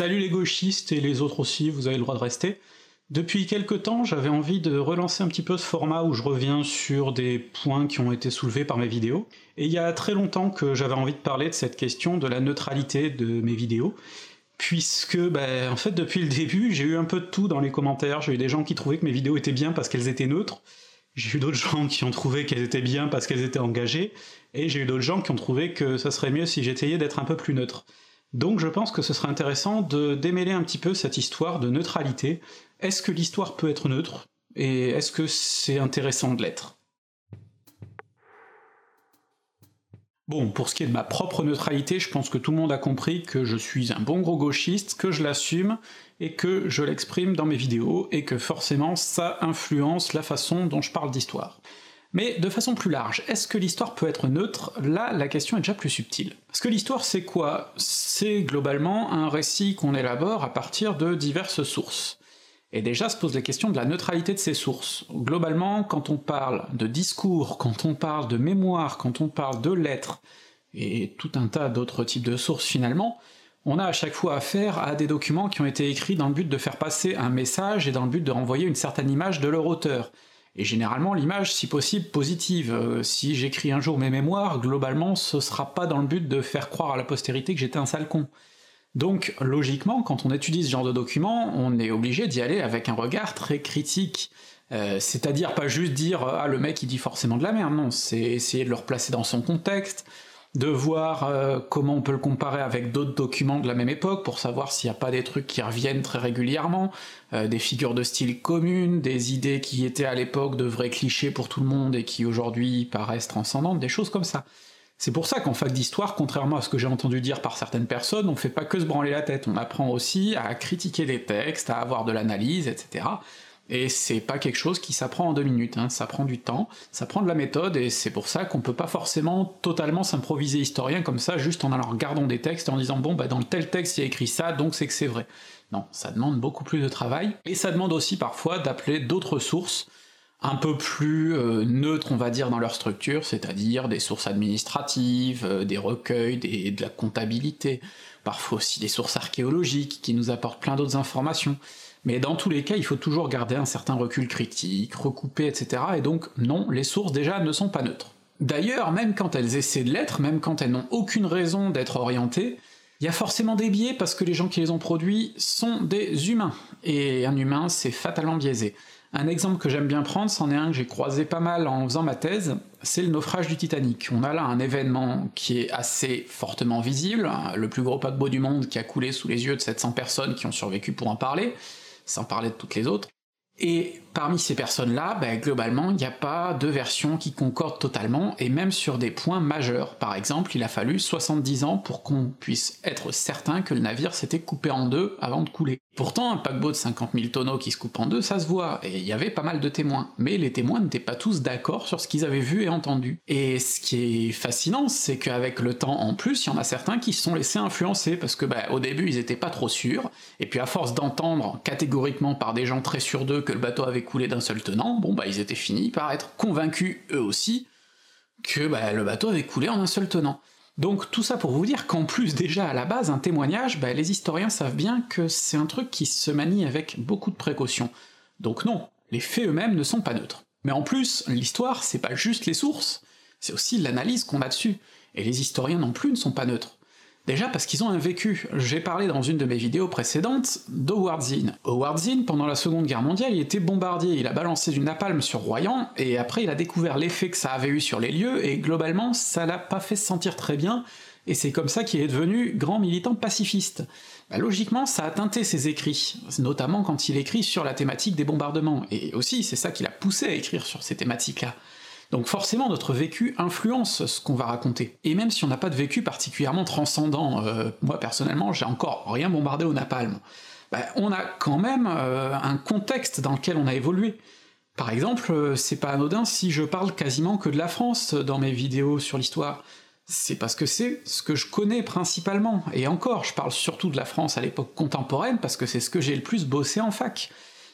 Salut les gauchistes et les autres aussi, vous avez le droit de rester. Depuis quelque temps, j'avais envie de relancer un petit peu ce format où je reviens sur des points qui ont été soulevés par mes vidéos. Et il y a très longtemps que j'avais envie de parler de cette question de la neutralité de mes vidéos, puisque, ben, en fait, depuis le début, j'ai eu un peu de tout dans les commentaires. J'ai eu des gens qui trouvaient que mes vidéos étaient bien parce qu'elles étaient neutres, j'ai eu d'autres gens qui ont trouvé qu'elles étaient bien parce qu'elles étaient engagées, et j'ai eu d'autres gens qui ont trouvé que ça serait mieux si j'essayais d'être un peu plus neutre. Donc je pense que ce serait intéressant de démêler un petit peu cette histoire de neutralité. Est-ce que l'histoire peut être neutre Et est-ce que c'est intéressant de l'être? Bon, pour ce qui est de ma propre neutralité, je pense que tout le monde a compris que je suis un bon gros gauchiste, que je l'assume, et que je l'exprime dans mes vidéos, et que forcément ça influence la façon dont je parle d'histoire. Mais de façon plus large, est-ce que l'histoire peut être neutre? Là, la question est déjà plus subtile. Parce que l'histoire, c'est quoi? C'est globalement un récit qu'on élabore à partir de diverses sources. Et déjà se pose la question de la neutralité de ces sources. Globalement, quand on parle de discours, quand on parle de mémoire, quand on parle de lettres, et tout un tas d'autres types de sources finalement, on a à chaque fois affaire à des documents qui ont été écrits dans le but de faire passer un message et dans le but de renvoyer une certaine image de leur auteur et généralement l'image, si possible, positive. Euh, si j'écris un jour mes mémoires, globalement, ce sera pas dans le but de faire croire à la postérité que j'étais un sale con. Donc, logiquement, quand on étudie ce genre de documents, on est obligé d'y aller avec un regard très critique. Euh, c'est-à-dire pas juste dire « Ah, le mec il dit forcément de la merde », non, c'est essayer de le replacer dans son contexte, de voir euh, comment on peut le comparer avec d'autres documents de la même époque pour savoir s'il n'y a pas des trucs qui reviennent très régulièrement, euh, des figures de style communes, des idées qui étaient à l'époque de vrais clichés pour tout le monde et qui aujourd'hui paraissent transcendantes, des choses comme ça. C'est pour ça qu'en fac d'histoire, contrairement à ce que j'ai entendu dire par certaines personnes, on fait pas que se branler la tête, on apprend aussi à critiquer les textes, à avoir de l'analyse, etc. Et c'est pas quelque chose qui s'apprend en deux minutes, hein. ça prend du temps, ça prend de la méthode, et c'est pour ça qu'on peut pas forcément totalement s'improviser historien comme ça, juste en allant regardant des textes et en disant bon bah dans tel texte il y a écrit ça, donc c'est que c'est vrai. Non, ça demande beaucoup plus de travail, et ça demande aussi parfois d'appeler d'autres sources, un peu plus euh, neutres on va dire dans leur structure, c'est-à-dire des sources administratives, euh, des recueils, de la comptabilité, parfois aussi des sources archéologiques qui nous apportent plein d'autres informations. Mais dans tous les cas, il faut toujours garder un certain recul critique, recouper, etc. Et donc non, les sources déjà ne sont pas neutres. D'ailleurs, même quand elles essaient de l'être, même quand elles n'ont aucune raison d'être orientées, il y a forcément des biais parce que les gens qui les ont produits sont des humains, et un humain c'est fatalement biaisé. Un exemple que j'aime bien prendre, c'en est un que j'ai croisé pas mal en faisant ma thèse, c'est le naufrage du Titanic. On a là un événement qui est assez fortement visible, le plus gros paquebot du monde qui a coulé sous les yeux de 700 personnes qui ont survécu pour en parler, sans parler de toutes les autres. Parmi ces personnes-là, ben, globalement, il n'y a pas de version qui concorde totalement, et même sur des points majeurs. Par exemple, il a fallu 70 ans pour qu'on puisse être certain que le navire s'était coupé en deux avant de couler. Pourtant, un paquebot de 50 000 tonneaux qui se coupe en deux, ça se voit, et il y avait pas mal de témoins. Mais les témoins n'étaient pas tous d'accord sur ce qu'ils avaient vu et entendu. Et ce qui est fascinant, c'est qu'avec le temps en plus, il y en a certains qui se sont laissés influencer, parce que bah, au début ils étaient pas trop sûrs, et puis à force d'entendre catégoriquement par des gens très sûrs d'eux que le bateau avait coulé d'un seul tenant, bon bah ils étaient finis par être convaincus eux aussi que bah, le bateau avait coulé en un seul tenant. Donc tout ça pour vous dire qu'en plus déjà à la base un témoignage, bah, les historiens savent bien que c'est un truc qui se manie avec beaucoup de précautions. Donc non, les faits eux-mêmes ne sont pas neutres. Mais en plus, l'histoire, c'est pas juste les sources, c'est aussi l'analyse qu'on a dessus, et les historiens non plus ne sont pas neutres. Déjà parce qu'ils ont un vécu. J'ai parlé dans une de mes vidéos précédentes d'Howard Zinn. Howard Zinn, pendant la Seconde Guerre mondiale, il était bombardier, il a balancé du napalm sur Royan, et après il a découvert l'effet que ça avait eu sur les lieux, et globalement ça l'a pas fait se sentir très bien, et c'est comme ça qu'il est devenu grand militant pacifiste. Bah, logiquement, ça a teinté ses écrits, notamment quand il écrit sur la thématique des bombardements, et aussi c'est ça qui l'a poussé à écrire sur ces thématiques-là. Donc forcément notre vécu influence ce qu'on va raconter. Et même si on n'a pas de vécu particulièrement transcendant, euh, moi personnellement j'ai encore rien bombardé au napalm, bah, on a quand même euh, un contexte dans lequel on a évolué. Par exemple, euh, c'est pas anodin si je parle quasiment que de la France dans mes vidéos sur l'histoire. C'est parce que c'est ce que je connais principalement, et encore, je parle surtout de la France à l'époque contemporaine parce que c'est ce que j'ai le plus bossé en fac.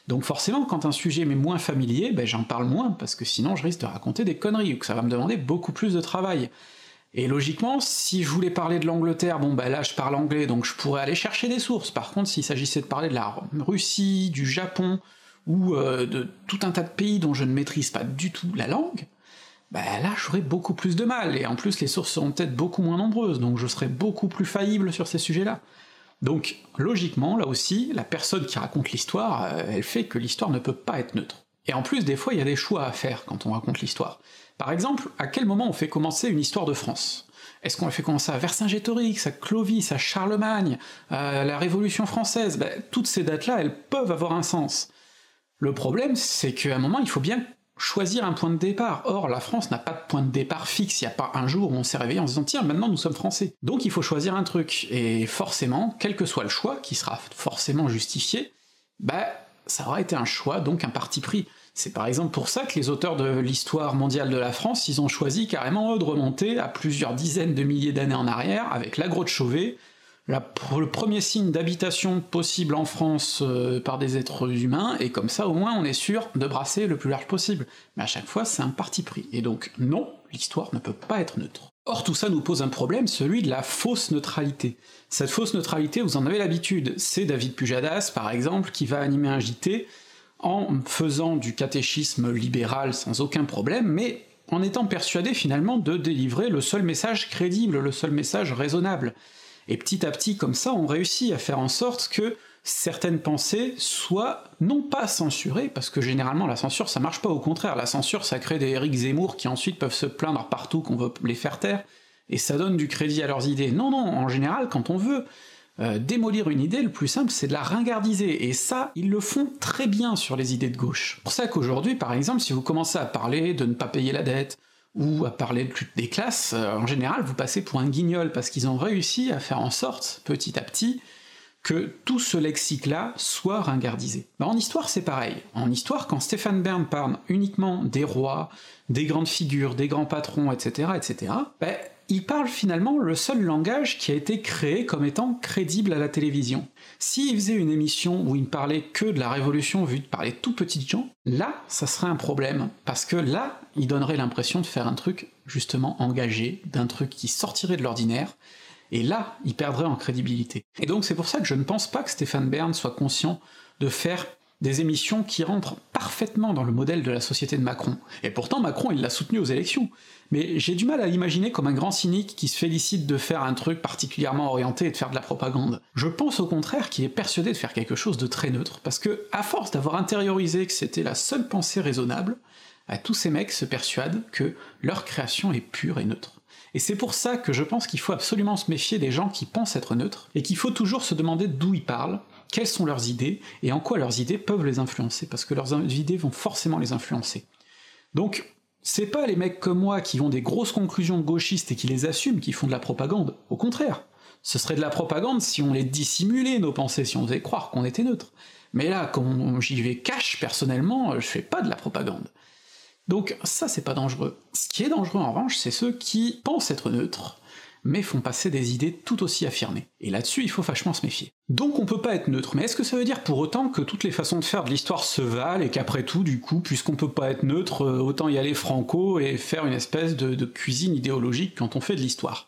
Donc forcément, quand un sujet m'est moins familier, ben j'en parle moins, parce que sinon je risque de raconter des conneries, ou que ça va me demander beaucoup plus de travail. Et logiquement, si je voulais parler de l'Angleterre, bon bah là je parle anglais, donc je pourrais aller chercher des sources. Par contre, s'il s'agissait de parler de la Russie, du Japon, ou euh, de tout un tas de pays dont je ne maîtrise pas du tout la langue, bah là j'aurais beaucoup plus de mal, et en plus les sources seront peut-être beaucoup moins nombreuses, donc je serais beaucoup plus faillible sur ces sujets-là. Donc logiquement, là aussi, la personne qui raconte l'histoire, euh, elle fait que l'histoire ne peut pas être neutre. Et en plus, des fois, il y a des choix à faire quand on raconte l'histoire. Par exemple, à quel moment on fait commencer une histoire de France? Est-ce qu'on la fait commencer à Vercingétorix, à Clovis, à Charlemagne, à la Révolution française? Ben, Toutes ces dates-là, elles peuvent avoir un sens. Le problème, c'est qu'à un moment, il faut bien choisir un point de départ. Or, la France n'a pas de point de départ fixe, il n'y a pas un jour où on s'est réveillé en se disant tiens, maintenant nous sommes français. Donc il faut choisir un truc, et forcément, quel que soit le choix, qui sera forcément justifié, bah ça aura été un choix, donc un parti pris. C'est par exemple pour ça que les auteurs de l'histoire mondiale de la France, ils ont choisi carrément eux de remonter à plusieurs dizaines de milliers d'années en arrière, avec l'agro de Chauvet, le premier signe d'habitation possible en France euh, par des êtres humains, et comme ça au moins on est sûr de brasser le plus large possible. Mais à chaque fois c'est un parti pris, et donc non, l'histoire ne peut pas être neutre. Or tout ça nous pose un problème, celui de la fausse neutralité. Cette fausse neutralité, vous en avez l'habitude, c'est David Pujadas par exemple qui va animer un JT, en faisant du catéchisme libéral sans aucun problème, mais en étant persuadé finalement de délivrer le seul message crédible, le seul message raisonnable. Et petit à petit, comme ça, on réussit à faire en sorte que certaines pensées soient non pas censurées, parce que généralement la censure ça marche pas, au contraire, la censure ça crée des Eric Zemmour qui ensuite peuvent se plaindre partout qu'on veut les faire taire, et ça donne du crédit à leurs idées. Non, non, en général, quand on veut euh, démolir une idée, le plus simple, c'est de la ringardiser, et ça, ils le font très bien sur les idées de gauche. C'est pour ça qu'aujourd'hui, par exemple, si vous commencez à parler de ne pas payer la dette, ou à parler de des classes, euh, en général, vous passez pour un guignol, parce qu'ils ont réussi à faire en sorte, petit à petit, que tout ce lexique-là soit ringardisé. Bah, en histoire, c'est pareil. En histoire, quand Stéphane Bern parle uniquement des rois, des grandes figures, des grands patrons, etc., etc., bah, il parle finalement le seul langage qui a été créé comme étant crédible à la télévision. S'il faisait une émission où il ne parlait que de la révolution vue par les tout petites gens, là, ça serait un problème, parce que là, il donnerait l'impression de faire un truc justement engagé, d'un truc qui sortirait de l'ordinaire, et là, il perdrait en crédibilité. Et donc c'est pour ça que je ne pense pas que Stéphane Bern soit conscient de faire des émissions qui rentrent parfaitement dans le modèle de la société de Macron. Et pourtant Macron il l'a soutenu aux élections. Mais j'ai du mal à l'imaginer comme un grand cynique qui se félicite de faire un truc particulièrement orienté et de faire de la propagande. Je pense au contraire qu'il est persuadé de faire quelque chose de très neutre, parce que, à force d'avoir intériorisé que c'était la seule pensée raisonnable, bah, tous ces mecs se persuadent que leur création est pure et neutre. Et c'est pour ça que je pense qu'il faut absolument se méfier des gens qui pensent être neutres, et qu'il faut toujours se demander d'où ils parlent, quelles sont leurs idées, et en quoi leurs idées peuvent les influencer, parce que leurs idées vont forcément les influencer. Donc, c'est pas les mecs comme moi qui ont des grosses conclusions gauchistes et qui les assument qui font de la propagande, au contraire. Ce serait de la propagande si on les dissimulait, nos pensées, si on faisait croire qu'on était neutre. Mais là, quand j'y vais cash, personnellement, je fais pas de la propagande. Donc ça, c'est pas dangereux. Ce qui est dangereux, en revanche, c'est ceux qui pensent être neutres, mais font passer des idées tout aussi affirmées. Et là-dessus, il faut vachement se méfier. Donc on peut pas être neutre, mais est-ce que ça veut dire pour autant que toutes les façons de faire de l'histoire se valent, et qu'après tout, du coup, puisqu'on peut pas être neutre, euh, autant y aller franco et faire une espèce de, cuisine idéologique quand on fait de l'histoire?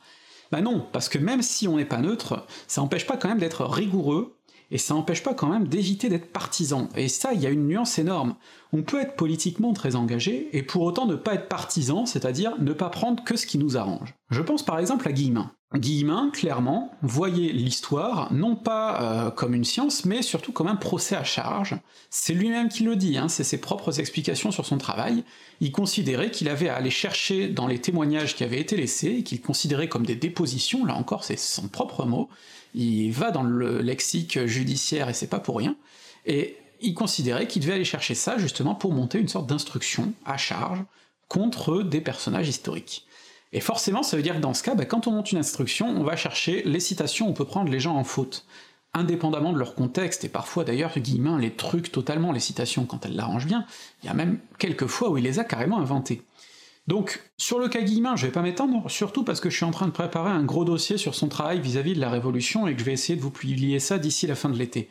Bah non, parce que même si on n'est pas neutre, ça empêche pas quand même d'être rigoureux, et ça n'empêche pas quand même d'éviter d'être partisan. Et ça, il y a une nuance énorme. On peut être politiquement très engagé, et pour autant ne pas être partisan, c'est-à-dire ne pas prendre que ce qui nous arrange. Je pense par exemple à Guillemin. Guillemin, clairement, voyait l'histoire non pas euh, comme une science, mais surtout comme un procès à charge. C'est lui-même qui le dit, hein, c'est ses propres explications sur son travail. Il considérait qu'il avait à aller chercher dans les témoignages qui avaient été laissés, qu'il considérait comme des dépositions, là encore c'est son propre mot, il va dans le lexique judiciaire et c'est pas pour rien, et il considérait qu'il devait aller chercher ça justement pour monter une sorte d'instruction à charge contre des personnages historiques. Et forcément, ça veut dire que dans ce cas, bah, quand on monte une instruction, on va chercher les citations, on peut prendre les gens en faute, indépendamment de leur contexte, et parfois d'ailleurs, Guillemin les trucs totalement, les citations, quand elle l'arrange bien, il y a même quelques fois où il les a carrément inventées. Donc, sur le cas Guillemin, je vais pas m'étendre, surtout parce que je suis en train de préparer un gros dossier sur son travail vis-à-vis de la Révolution, et que je vais essayer de vous publier ça d'ici la fin de l'été.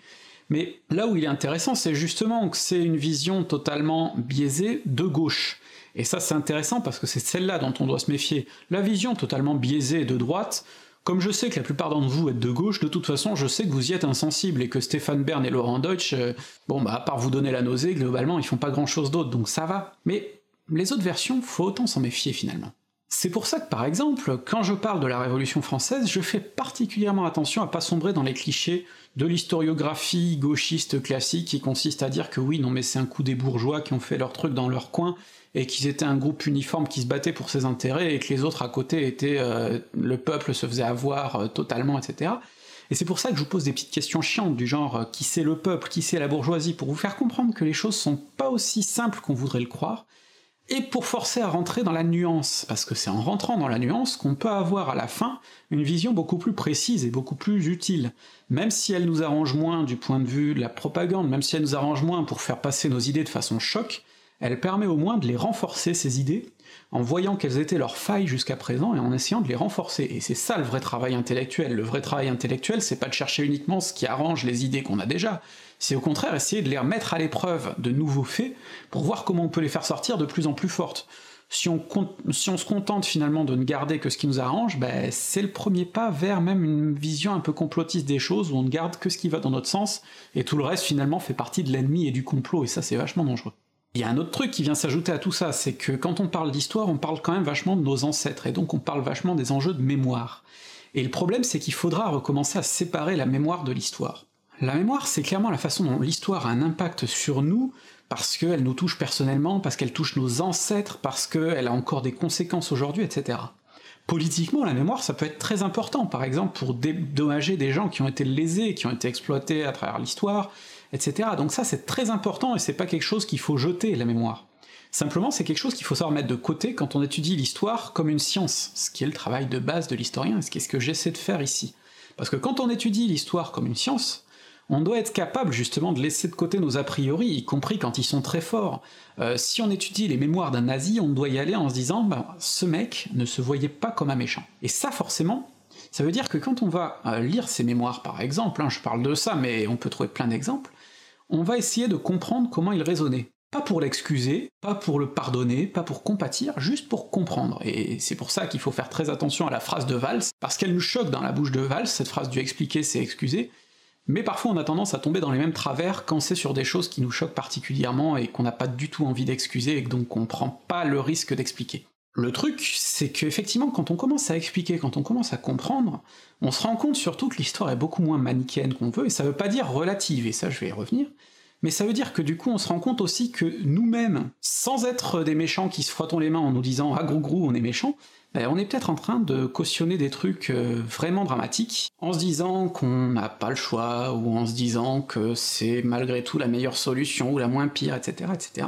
Mais là où il est intéressant, c'est justement que c'est une vision totalement biaisée de gauche. Et ça c'est intéressant parce que c'est celle-là dont on doit se méfier. La vision totalement biaisée de droite, comme je sais que la plupart d'entre vous êtes de gauche, de toute façon je sais que vous y êtes insensible et que Stéphane Bern et Laurent Deutsch, euh, bon bah à part vous donner la nausée, globalement ils font pas grand chose d'autre, donc ça va. Mais les autres versions, faut autant s'en méfier finalement. C'est pour ça que par exemple, quand je parle de la Révolution française, je fais particulièrement attention à pas sombrer dans les clichés de l'historiographie gauchiste classique qui consiste à dire que oui, non mais c'est un coup des bourgeois qui ont fait leur truc dans leur coin, et qu'ils étaient un groupe uniforme qui se battait pour ses intérêts, et que les autres à côté étaient... Euh, le peuple se faisait avoir euh, totalement, etc. Et c'est pour ça que je vous pose des petites questions chiantes du genre euh, qui c'est le peuple, qui c'est la bourgeoisie, pour vous faire comprendre que les choses sont pas aussi simples qu'on voudrait le croire, et pour forcer à rentrer dans la nuance, parce que c'est en rentrant dans la nuance qu'on peut avoir à la fin une vision beaucoup plus précise et beaucoup plus utile. Même si elle nous arrange moins du point de vue de la propagande, même si elle nous arrange moins pour faire passer nos idées de façon choc, elle permet au moins de les renforcer, ces idées, en voyant quelles étaient leurs failles jusqu'à présent et en essayant de les renforcer. Et c'est ça le vrai travail intellectuel. Le vrai travail intellectuel, c'est pas de chercher uniquement ce qui arrange les idées qu'on a déjà, c'est au contraire essayer de les remettre à l'épreuve de nouveaux faits pour voir comment on peut les faire sortir de plus en plus fortes. Si on, se contente finalement de ne garder que ce qui nous arrange, ben, c'est le premier pas vers même une vision un peu complotiste des choses, où on ne garde que ce qui va dans notre sens, et tout le reste finalement fait partie de l'ennemi et du complot, et ça c'est vachement dangereux. Il y a un autre truc qui vient s'ajouter à tout ça, c'est que quand on parle d'histoire, on parle quand même vachement de nos ancêtres, et donc on parle vachement des enjeux de mémoire. Et le problème c'est qu'il faudra recommencer à séparer la mémoire de l'histoire. La mémoire, c'est clairement la façon dont l'histoire a un impact sur nous, parce qu'elle nous touche personnellement, parce qu'elle touche nos ancêtres, parce qu'elle a encore des conséquences aujourd'hui, etc. Politiquement, la mémoire, ça peut être très important, par exemple pour dédommager des gens qui ont été lésés, qui ont été exploités à travers l'histoire, etc. Donc ça, c'est très important, et c'est pas quelque chose qu'il faut jeter, la mémoire. Simplement, c'est quelque chose qu'il faut savoir mettre de côté quand on étudie l'histoire comme une science, ce qui est le travail de base de l'historien, ce qui est ce que j'essaie de faire ici. Parce que quand on étudie l'histoire comme une science, on doit être capable justement de laisser de côté nos a priori, y compris quand ils sont très forts. Euh, si on étudie les mémoires d'un nazi, on doit y aller en se disant bah, ce mec ne se voyait pas comme un méchant. Et ça forcément, ça veut dire que quand on va euh, lire ses mémoires par exemple, hein, je parle de ça mais on peut trouver plein d'exemples, on va essayer de comprendre comment il raisonnait. Pas pour l'excuser, pas pour le pardonner, pas pour compatir, juste pour comprendre. Et c'est pour ça qu'il faut faire très attention à la phrase de Valls, parce qu'elle nous choque dans la bouche de Valls, cette phrase du expliquer c'est excuser, mais parfois on a tendance à tomber dans les mêmes travers quand c'est sur des choses qui nous choquent particulièrement et qu'on n'a pas du tout envie d'excuser et donc on prend pas le risque d'expliquer. Le truc, c'est qu'effectivement, quand on commence à expliquer, quand on commence à comprendre, on se rend compte surtout que l'histoire est beaucoup moins manichéenne qu'on veut, et ça veut pas dire relative, et ça je vais y revenir, mais ça veut dire que du coup on se rend compte aussi que nous-mêmes, sans être des méchants qui se frottons les mains en nous disant « ah grou grou, on est méchant », ben, on est peut-être en train de cautionner des trucs euh, vraiment dramatiques, en se disant qu'on n'a pas le choix, ou en se disant que c'est malgré tout la meilleure solution, ou la moins pire, etc., etc.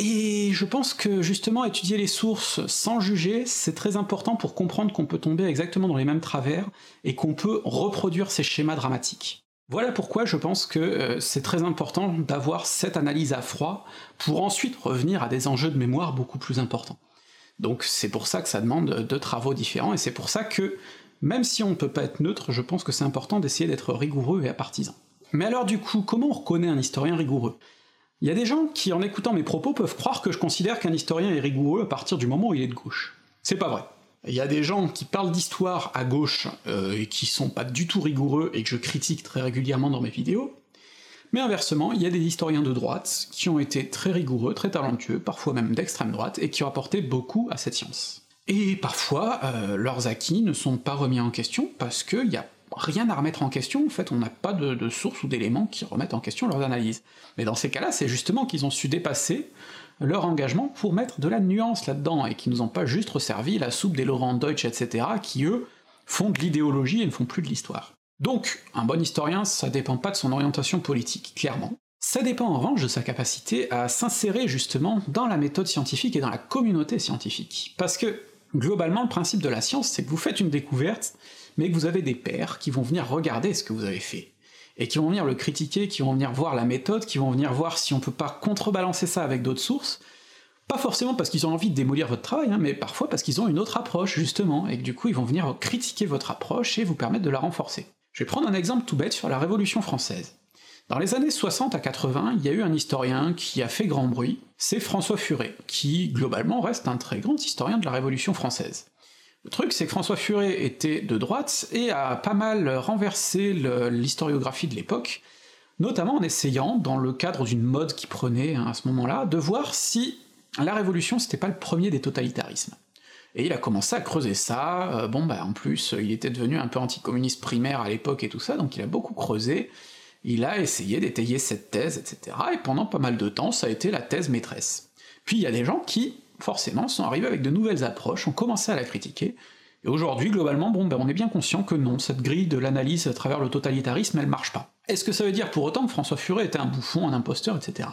Et je pense que justement étudier les sources sans juger, c'est très important pour comprendre qu'on peut tomber exactement dans les mêmes travers, et qu'on peut reproduire ces schémas dramatiques. Voilà pourquoi je pense que euh, c'est très important d'avoir cette analyse à froid, pour ensuite revenir à des enjeux de mémoire beaucoup plus importants. Donc c'est pour ça que ça demande deux travaux différents, et c'est pour ça que, même si on ne peut pas être neutre, je pense que c'est important d'essayer d'être rigoureux et apartisan. Mais alors du coup, comment on reconnaît un historien rigoureux? Il y a des gens qui, en écoutant mes propos, peuvent croire que je considère qu'un historien est rigoureux à partir du moment où il est de gauche. C'est pas vrai. Il y a des gens qui parlent d'histoire à gauche euh, et qui sont pas du tout rigoureux et que je critique très régulièrement dans mes vidéos, mais inversement, il y a des historiens de droite qui ont été très rigoureux, très talentueux, parfois même d'extrême droite, et qui ont apporté beaucoup à cette science. Et parfois, euh, leurs acquis ne sont pas remis en question, parce qu'il y a rien à remettre en question, en fait on n'a pas de, sources ou d'éléments qui remettent en question leurs analyses. Mais dans ces cas-là, c'est justement qu'ils ont su dépasser leur engagement pour mettre de la nuance là-dedans, et qui nous ont pas juste servi la soupe des Laurent Deutsch, etc., qui eux font de l'idéologie et ne font plus de l'histoire. Donc, un bon historien, ça dépend pas de son orientation politique, clairement. Ça dépend en revanche de sa capacité à s'insérer justement dans la méthode scientifique et dans la communauté scientifique. Parce que, globalement, le principe de la science, c'est que vous faites une découverte, mais que vous avez des pairs qui vont venir regarder ce que vous avez fait, et qui vont venir le critiquer, qui vont venir voir la méthode, qui vont venir voir si on peut pas contrebalancer ça avec d'autres sources, pas forcément parce qu'ils ont envie de démolir votre travail, hein, mais parfois parce qu'ils ont une autre approche, justement, et que du coup ils vont venir critiquer votre approche et vous permettre de la renforcer. Je vais prendre un exemple tout bête sur la Révolution française. Dans les années 60 à 80, il y a eu un historien qui a fait grand bruit, c'est François Furet, qui globalement reste un très grand historien de la Révolution française. Le truc, c'est que François Furet était de droite et a pas mal renversé l'historiographie de l'époque, notamment en essayant, dans le cadre d'une mode qui prenait hein, à ce moment-là, de voir si la Révolution c'était pas le premier des totalitarismes. Et il a commencé à creuser ça, euh, bon bah en plus il était devenu un peu anticommuniste primaire à l'époque et tout ça, donc il a beaucoup creusé, il a essayé d'étayer cette thèse, etc. Et pendant pas mal de temps, ça a été la thèse maîtresse. Puis il y a des gens qui, forcément, sont arrivés avec de nouvelles approches, ont commencé à la critiquer, et aujourd'hui, globalement, bon, ben on est bien conscient que non, cette grille de l'analyse à travers le totalitarisme, elle marche pas. Est-ce que ça veut dire pour autant que François Furet était un bouffon, un imposteur, etc.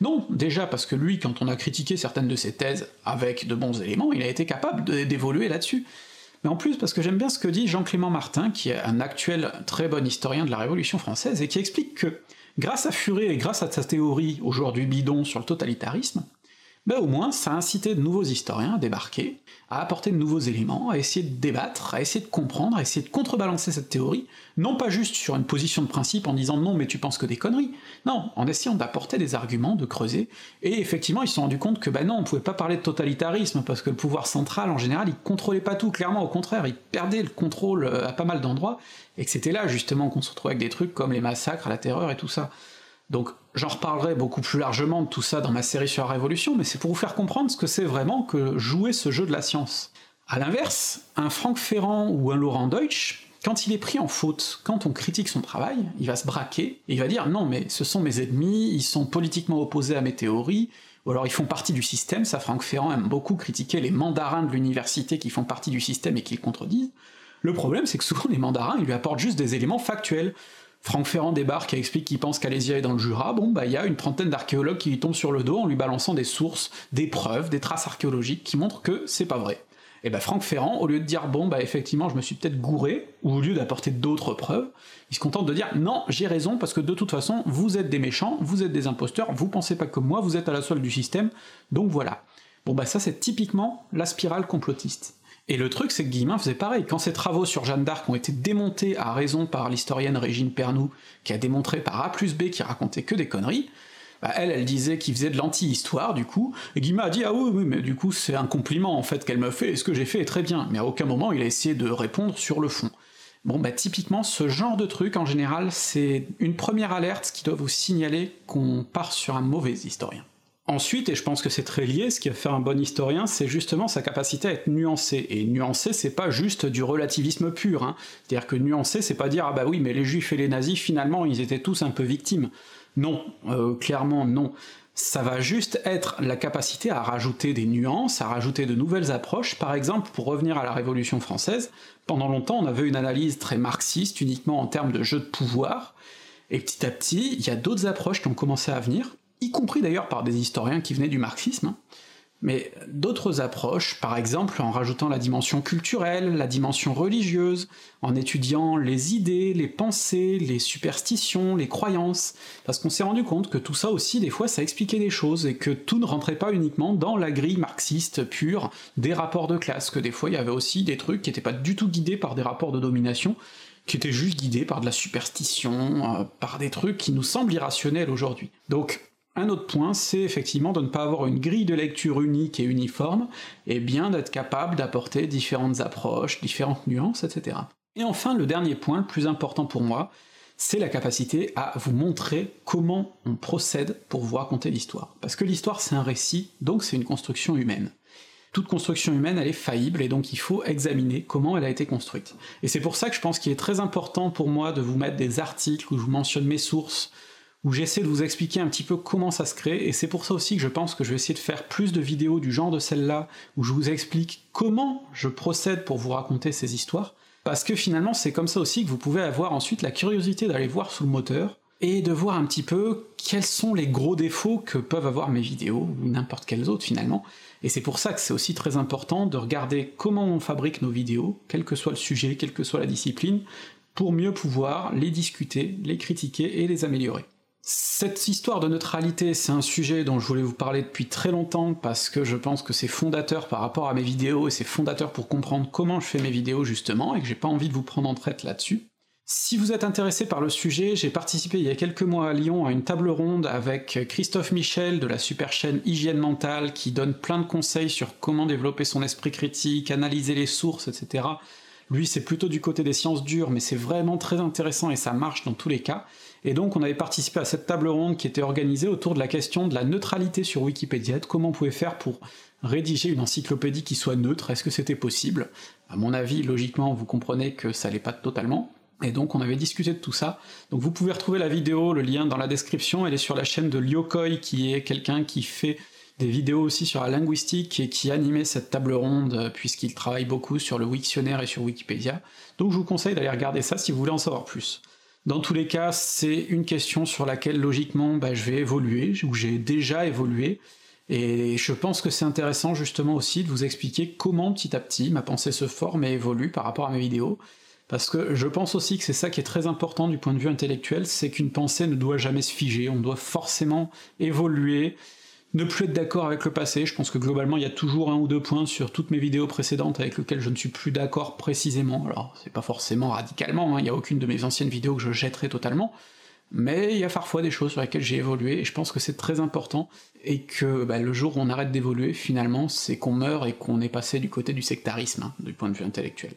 Non, déjà parce que lui, quand on a critiqué certaines de ses thèses avec de bons éléments, il a été capable d'évoluer là-dessus mais en plus parce que j'aime bien ce que dit Jean-Clément Martin, qui est un actuel très bon historien de la Révolution française, et qui explique que, grâce à Furet et grâce à sa théorie, aujourd'hui bidon, sur le totalitarisme, ben au moins ça a incité de nouveaux historiens à débarquer, à apporter de nouveaux éléments, à essayer de débattre, à essayer de comprendre, à essayer de contrebalancer cette théorie, non pas juste sur une position de principe en disant non mais tu penses que des conneries, non, en essayant d'apporter des arguments, de creuser, et effectivement ils se sont rendus compte que ben non, on pouvait pas parler de totalitarisme parce que le pouvoir central en général il contrôlait pas tout, clairement. Au contraire, il perdait le contrôle euh, à pas mal d'endroits, et que c'était là justement qu'on se retrouvait avec des trucs comme les massacres, la terreur et tout ça. Donc j'en reparlerai beaucoup plus largement de tout ça dans ma série sur la Révolution, mais c'est pour vous faire comprendre ce que c'est vraiment que jouer ce jeu de la science. A l'inverse, un Franck Ferrand ou un Laurent Deutsch, quand il est pris en faute, quand on critique son travail, il va se braquer, et il va dire non mais ce sont mes ennemis, ils sont politiquement opposés à mes théories, ou alors ils font partie du système, ça Franck Ferrand aime beaucoup critiquer les mandarins de l'université qui font partie du système et qui le contredisent. Le problème c'est que souvent les mandarins ils lui apportent juste des éléments factuels, Franck Ferrand débarque et explique qu'il pense qu'Alésia est dans le Jura, bon bah il y a une trentaine d'archéologues qui lui tombent sur le dos en lui balançant des sources, des preuves, des traces archéologiques qui montrent que c'est pas vrai. Et bah Franck Ferrand, au lieu de dire bon bah effectivement je me suis peut-être gouré, ou au lieu d'apporter d'autres preuves, il se contente de dire non j'ai raison parce que de toute façon vous êtes des méchants, vous êtes des imposteurs, vous pensez pas comme moi, vous êtes à la solde du système, donc voilà. Bon bah ça c'est typiquement la spirale complotiste. Et le truc, c'est que Guillemin faisait pareil. Quand ses travaux sur Jeanne d'Arc ont été démontés à raison par l'historienne Régine Pernoud, qui a démontré par A plus B qu'il racontait que des conneries, bah elle, elle disait qu'il faisait de l'anti-histoire, du coup, et Guillemin a dit « Ah oui, oui, mais du coup, c'est un compliment, en fait, qu'elle me fait, et ce que j'ai fait est très bien. » Mais à aucun moment, il a essayé de répondre sur le fond. Bon, bah typiquement, ce genre de truc, en général, c'est une première alerte qui doit vous signaler qu'on part sur un mauvais historien. Ensuite, et je pense que c'est très lié, ce qui va faire un bon historien, c'est justement sa capacité à être nuancé. Et nuancé, c'est pas juste du relativisme pur. Hein. C'est-à-dire que nuancé, c'est pas dire ah bah oui, mais les juifs et les nazis, finalement, ils étaient tous un peu victimes. Non, euh, clairement non. Ça va juste être la capacité à rajouter des nuances, à rajouter de nouvelles approches. Par exemple, pour revenir à la Révolution française, pendant longtemps on avait une analyse très marxiste, uniquement en termes de jeu de pouvoir, et petit à petit, il y a d'autres approches qui ont commencé à venir, y compris d'ailleurs par des historiens qui venaient du marxisme, hein. mais d'autres approches, par exemple en rajoutant la dimension culturelle, la dimension religieuse, en étudiant les idées, les pensées, les superstitions, les croyances, parce qu'on s'est rendu compte que tout ça aussi, des fois, ça expliquait des choses, et que tout ne rentrait pas uniquement dans la grille marxiste pure des rapports de classe, que des fois il y avait aussi des trucs qui n'étaient pas du tout guidés par des rapports de domination, qui étaient juste guidés par de la superstition, euh, par des trucs qui nous semblent irrationnels aujourd'hui. Donc un autre point, c'est effectivement de ne pas avoir une grille de lecture unique et uniforme, et bien d'être capable d'apporter différentes approches, différentes nuances, etc. Et enfin, le dernier point, le plus important pour moi, c'est la capacité à vous montrer comment on procède pour vous raconter l'histoire. Parce que l'histoire c'est un récit, donc c'est une construction humaine. Toute construction humaine, elle est faillible, et donc il faut examiner comment elle a été construite. Et c'est pour ça que je pense qu'il est très important pour moi de vous mettre des articles où je vous mentionne mes sources, où j'essaie de vous expliquer un petit peu comment ça se crée, et c'est pour ça aussi que je pense que je vais essayer de faire plus de vidéos du genre de celle-là, où je vous explique comment je procède pour vous raconter ces histoires, parce que finalement c'est comme ça aussi que vous pouvez avoir ensuite la curiosité d'aller voir sous le moteur, et de voir un petit peu quels sont les gros défauts que peuvent avoir mes vidéos, ou n'importe quelles autres finalement, et c'est pour ça que c'est aussi très important de regarder comment on fabrique nos vidéos, quel que soit le sujet, quelle que soit la discipline, pour mieux pouvoir les discuter, les critiquer et les améliorer. Cette histoire de neutralité, c'est un sujet dont je voulais vous parler depuis très longtemps parce que je pense que c'est fondateur par rapport à mes vidéos et c'est fondateur pour comprendre comment je fais mes vidéos justement et que j'ai pas envie de vous prendre en traite là-dessus. Si vous êtes intéressé par le sujet, j'ai participé il y a quelques mois à Lyon à une table ronde avec Christophe Michel de la super chaîne Hygiène Mentale qui donne plein de conseils sur comment développer son esprit critique, analyser les sources, etc. Lui c'est plutôt du côté des sciences dures, mais c'est vraiment très intéressant et ça marche dans tous les cas. Et donc on avait participé à cette table ronde qui était organisée autour de la question de la neutralité sur Wikipédia, de comment on pouvait faire pour rédiger une encyclopédie qui soit neutre, est-ce que c'était possible? À mon avis, logiquement, vous comprenez que ça l'est pas totalement. Et donc on avait discuté de tout ça. Donc vous pouvez retrouver la vidéo, le lien dans la description, elle est sur la chaîne de Lyokoi, qui est quelqu'un qui fait des vidéos aussi sur la linguistique et qui animait cette table ronde, puisqu'il travaille beaucoup sur le Wiktionnaire et sur Wikipédia. Donc je vous conseille d'aller regarder ça si vous voulez en savoir plus. Dans tous les cas, c'est une question sur laquelle logiquement bah, je vais évoluer, ou j'ai déjà évolué, et je pense que c'est intéressant justement aussi de vous expliquer comment petit à petit ma pensée se forme et évolue par rapport à mes vidéos, parce que je pense aussi que c'est ça qui est très important du point de vue intellectuel, c'est qu'une pensée ne doit jamais se figer, on doit forcément évoluer, ne plus être d'accord avec le passé, je pense que globalement il y a toujours un ou deux points sur toutes mes vidéos précédentes avec lesquels je ne suis plus d'accord précisément, alors c'est pas forcément radicalement, hein, il y a aucune de mes anciennes vidéos que je jetterai totalement, mais il y a parfois des choses sur lesquelles j'ai évolué, et je pense que c'est très important, et que bah, le jour où on arrête d'évoluer, finalement, c'est qu'on meurt et qu'on est passé du côté du sectarisme, hein, du point de vue intellectuel.